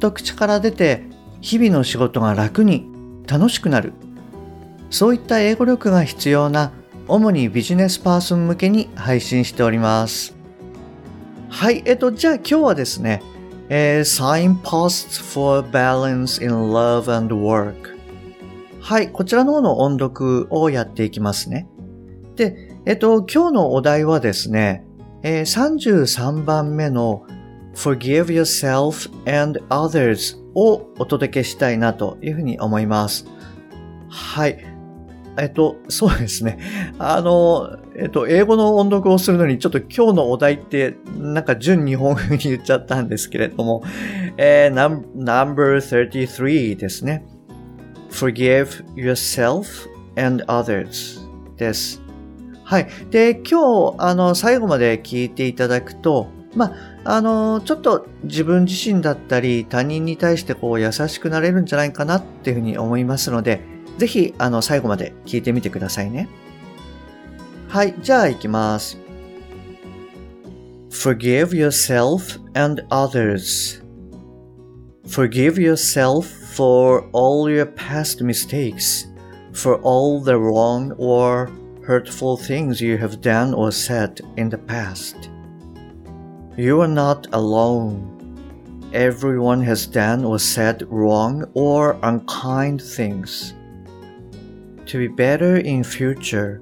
と口から出て日々の仕事が楽に楽しくなる。そういった英語力が必要な主にビジネスパーソン向けに配信しております。はいえっとじゃあ今日はですね、えー、Signposts for Balance in Love and Work はいこちらの方の音読をやっていきますね。でえっと今日のお題はですね、えー、33番目の Forgive yourself and others をお届けしたいなというふうに思います。はい。えっと、そうですね。あの、えっと、英語の音読をするのに、ちょっと今日のお題って、なんか純日本風に言っちゃったんですけれども、えー、No.33 ですね。Forgive yourself and others です。はい。で、今日、あの、最後まで聞いていただくと、まあ、あの、ちょっと自分自身だったり他人に対してこう優しくなれるんじゃないかなっていうふうに思いますので、ぜひあの最後まで聞いてみてくださいね。はい、じゃあ行きます。Forgive yourself and others. Forgive yourself for all your past mistakes, for all the wrong or hurtful things you have done or said in the past. You are not alone. Everyone has done or said wrong or unkind things. To be better in future,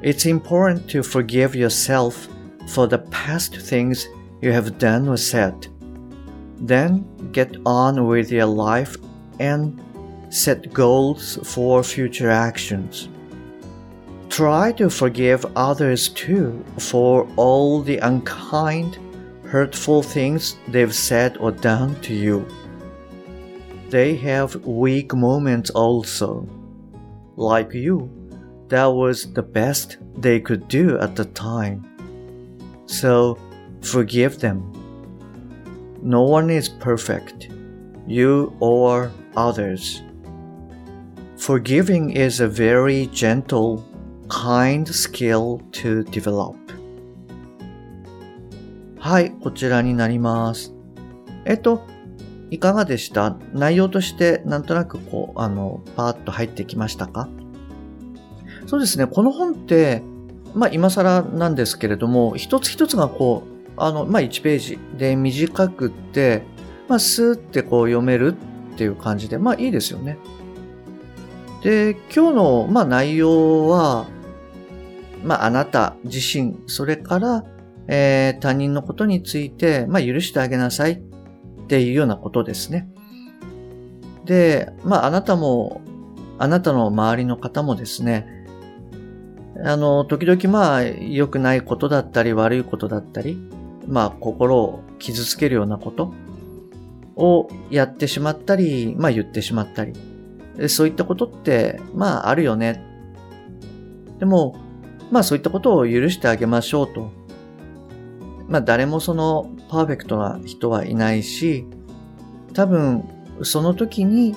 it's important to forgive yourself for the past things you have done or said. Then get on with your life and set goals for future actions. Try to forgive others too for all the unkind hurtful things they've said or done to you. They have weak moments also. Like you, that was the best they could do at the time. So forgive them. No one is perfect, you or others. Forgiving is a very gentle, kind skill to develop. はい、こちらになります。えっと、いかがでした？内容としてなんとなくこう、あの、パーッと入ってきましたか？そうですね、この本って、まあ今更なんですけれども、一つ一つがこう、あの、まあ1ページで短くって、まあスーってこう読めるっていう感じで、まあいいですよね。で、今日の、まあ内容は、まああなた自身、それから、えー、他人のことについて、まあ、許してあげなさいっていうようなことですね。で、まあ、あなたも、あなたの周りの方もですね、あの、時々まあ、良くないことだったり、悪いことだったり、まあ、心を傷つけるようなことをやってしまったり、まあ、言ってしまったり、そういったことって、まあ、あるよね。でも、まあ、そういったことを許してあげましょうとまあ誰もそのパーフェクトな人はいないし、多分その時に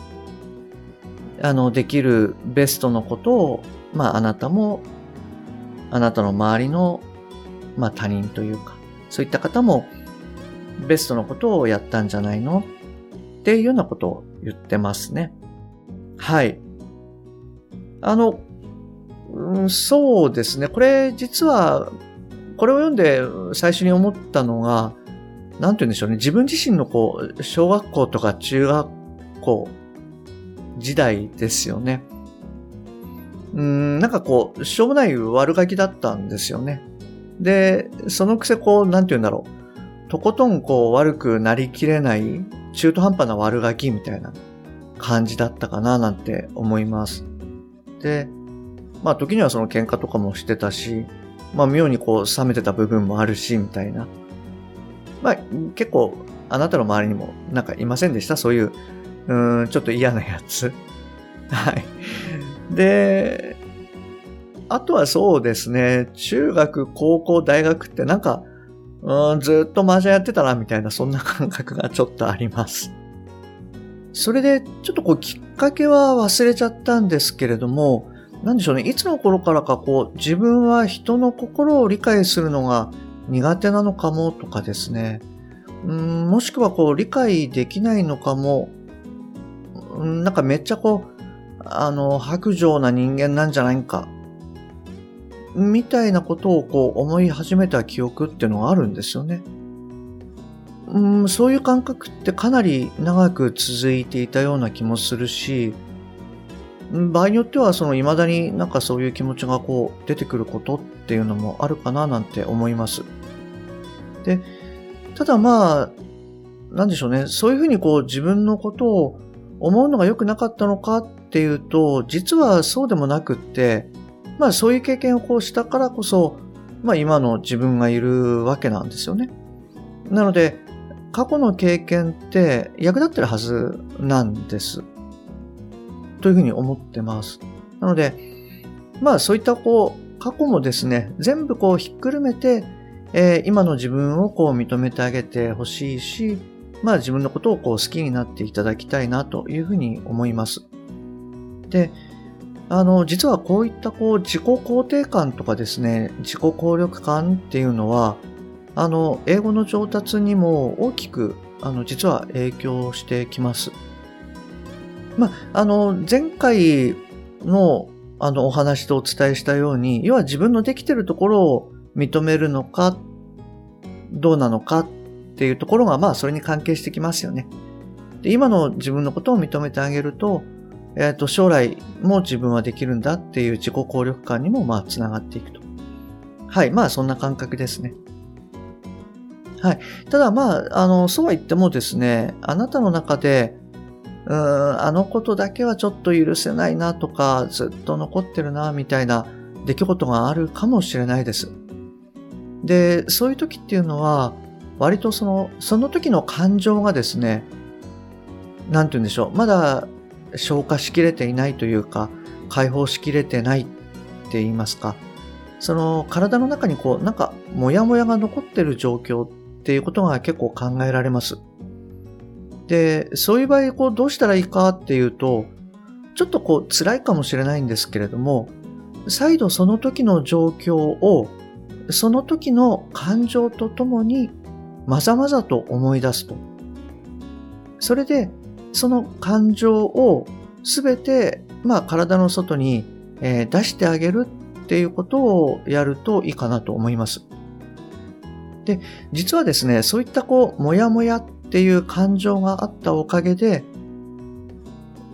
あのできるベストのことを、まああなたもあなたの周りの、まあ他人というか、そういった方もベストのことをやったんじゃないの？っていうようなことを言ってますね。はい。あの、うん、そうですね。これ実はこれを読んで最初に思ったのが、なんて言うんでしょうね。自分自身のこう、小学校とか中学校時代ですよね。うん、なんかこう、しょうもない悪ガキだったんですよね。で、そのくせこう、なんて言うんだろう。とことんこう、悪くなりきれない中途半端な悪ガキみたいな感じだったかななんて思います。で、まあ時にはその喧嘩とかもしてたし、まあ妙にこう冷めてた部分もあるし、みたいな。まあ結構あなたの周りにもなんかいませんでした？そういう、うん、ちょっと嫌なやつ。はい。で、あとはそうですね、中学、高校、大学ってなんか、うん、ずっと麻雀やってたな、みたいな、そんな感覚がちょっとあります。それで、ちょっとこう、きっかけは忘れちゃったんですけれども、なんでしょうね、いつの頃からかこう、自分は人の心を理解するのが苦手なのかもとかですね、うん、もしくはこう、理解できないのかも、ん、なんかめっちゃこう、あの、白状な人間なんじゃないか、みたいなことをこう思い始めた記憶っていうのがあるんですよね。うん、そういう感覚ってかなり長く続いていたような気もするし、場合によってはその未だになんかそういう気持ちがこう出てくることっていうのもあるかななんて思います。で、ただまあ、なんでしょうね、そういうふうにこう自分のことを思うのが良くなかったのかっていうと、実はそうでもなくって、まあそういう経験をこうしたからこそ、まあ今の自分がいるわけなんですよね。なので、過去の経験って役立ってるはずなんです。というふうに思ってます。なので、まあそういったこう、過去もですね、全部こうひっくるめて、えー、今の自分をこう認めてあげてほしいし、まあ自分のことをこう好きになっていただきたいなというふうに思います。で、あの、実はこういったこう自己肯定感とかですね、自己効力感っていうのは、あの、英語の上達にも大きく、あの、実は影響してきます。まあ、あの、前回の、あの、お話とお伝えしたように、要は自分のできてるところを認めるのか、どうなのかっていうところが、まあ、それに関係してきますよね。で今の自分のことを認めてあげると、えっ、ー、と、将来も自分はできるんだっていう自己効力感にも、まあ、つながっていくと。はい。まあ、そんな感覚ですね。はい。ただ、まあ、あの、そうは言ってもですね、あなたの中で、うん、あのことだけはちょっと許せないなとか、ずっと残ってるな、みたいな出来事があるかもしれないです。で、そういう時っていうのは、割とその、その時の感情がですね、なんて言うんでしょう、まだ消化しきれていないというか、解放しきれてないって言いますか、その体の中にこう、なんか、もやもやが残ってる状況っていうことが結構考えられます。で、そういう場合、こう、どうしたらいいかっていうと、ちょっとこう、辛いかもしれないんですけれども、再度その時の状況を、その時の感情とともに、まざまざと思い出すと。それで、その感情をすべて、まあ、体の外に、え、出してあげるっていうことをやるといいかなと思います。で、実はですね、そういったこう、もやもやっっていう感情があったおかげで、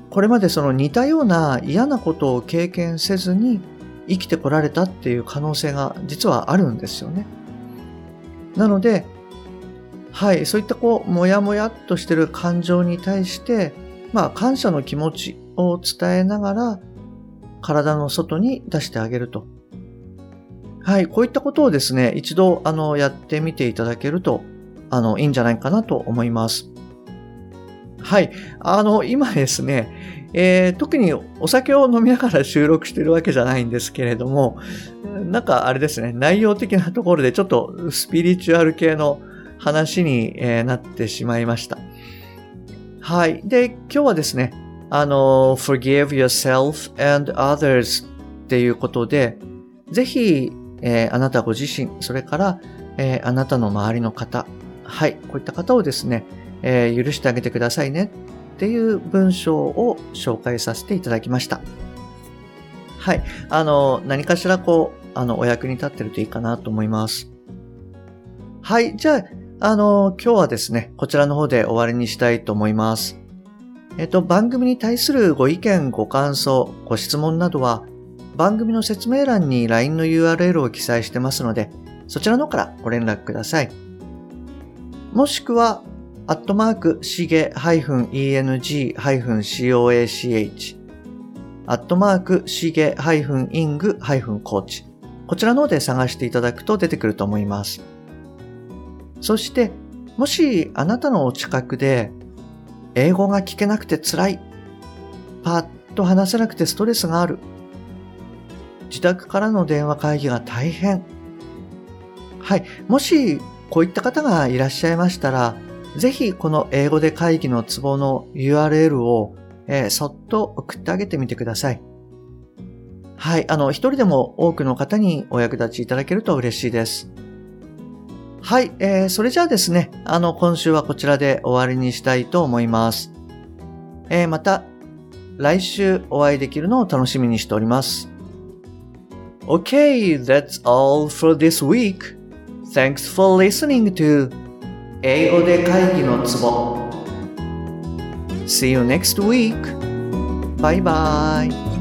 これまでその似たような嫌なことを経験せずに生きてこられたっていう可能性が実はあるんですよね。なので、はい、そういったこう、もやもやっとしてる感情に対して、まあ、感謝の気持ちを伝えながら、体の外に出してあげると。はい、こういったことをですね、一度、あの、やってみていただけるとあの、いいんじゃないかなと思います。はい。あの、今ですね、えー、特にお酒を飲みながら収録してるわけじゃないんですけれども、なんかあれですね、内容的なところでちょっとスピリチュアル系の話に、え、なってしまいました。はい。で、今日はですね、あの、forgive yourself and others っていうことで、ぜひ、えー、あなたご自身、それから、えー、あなたの周りの方、はい、こういった方をですね、えー、許してあげてくださいねっていう文章を紹介させていただきました。はい。あの、何かしらこう、あの、お役に立ってるといいかなと思います。はい。じゃあ、あの、今日はですね、こちらの方で終わりにしたいと思います。えっと、番組に対するご意見、ご感想、ご質問などは、番組の説明欄に LINE の URL を記載してますので、そちらの方からご連絡ください。もしくは、アットマーク、しげ -eng-coach、アットマーク、しげ -ing-coach、こちらの方で探していただくと出てくると思います。そして、もしあなたのお近くで英語が聞けなくて辛い、パッと話せなくてストレスがある、自宅からの電話会議が大変。はい。もしこういった方がいらっしゃいましたら、ぜひこの英語で会議のツボの URL を、えー、そっと送ってあげてみてください。はい。あの、一人でも多くの方にお役立ちいただけると嬉しいです。はい。えー、それじゃあですね、あの、今週はこちらで終わりにしたいと思います。えー、また、来週お会いできるのを楽しみにしております。Okay, that's all for this week. Thanks for listening to 英語で会議のツボ See you next week. Bye bye.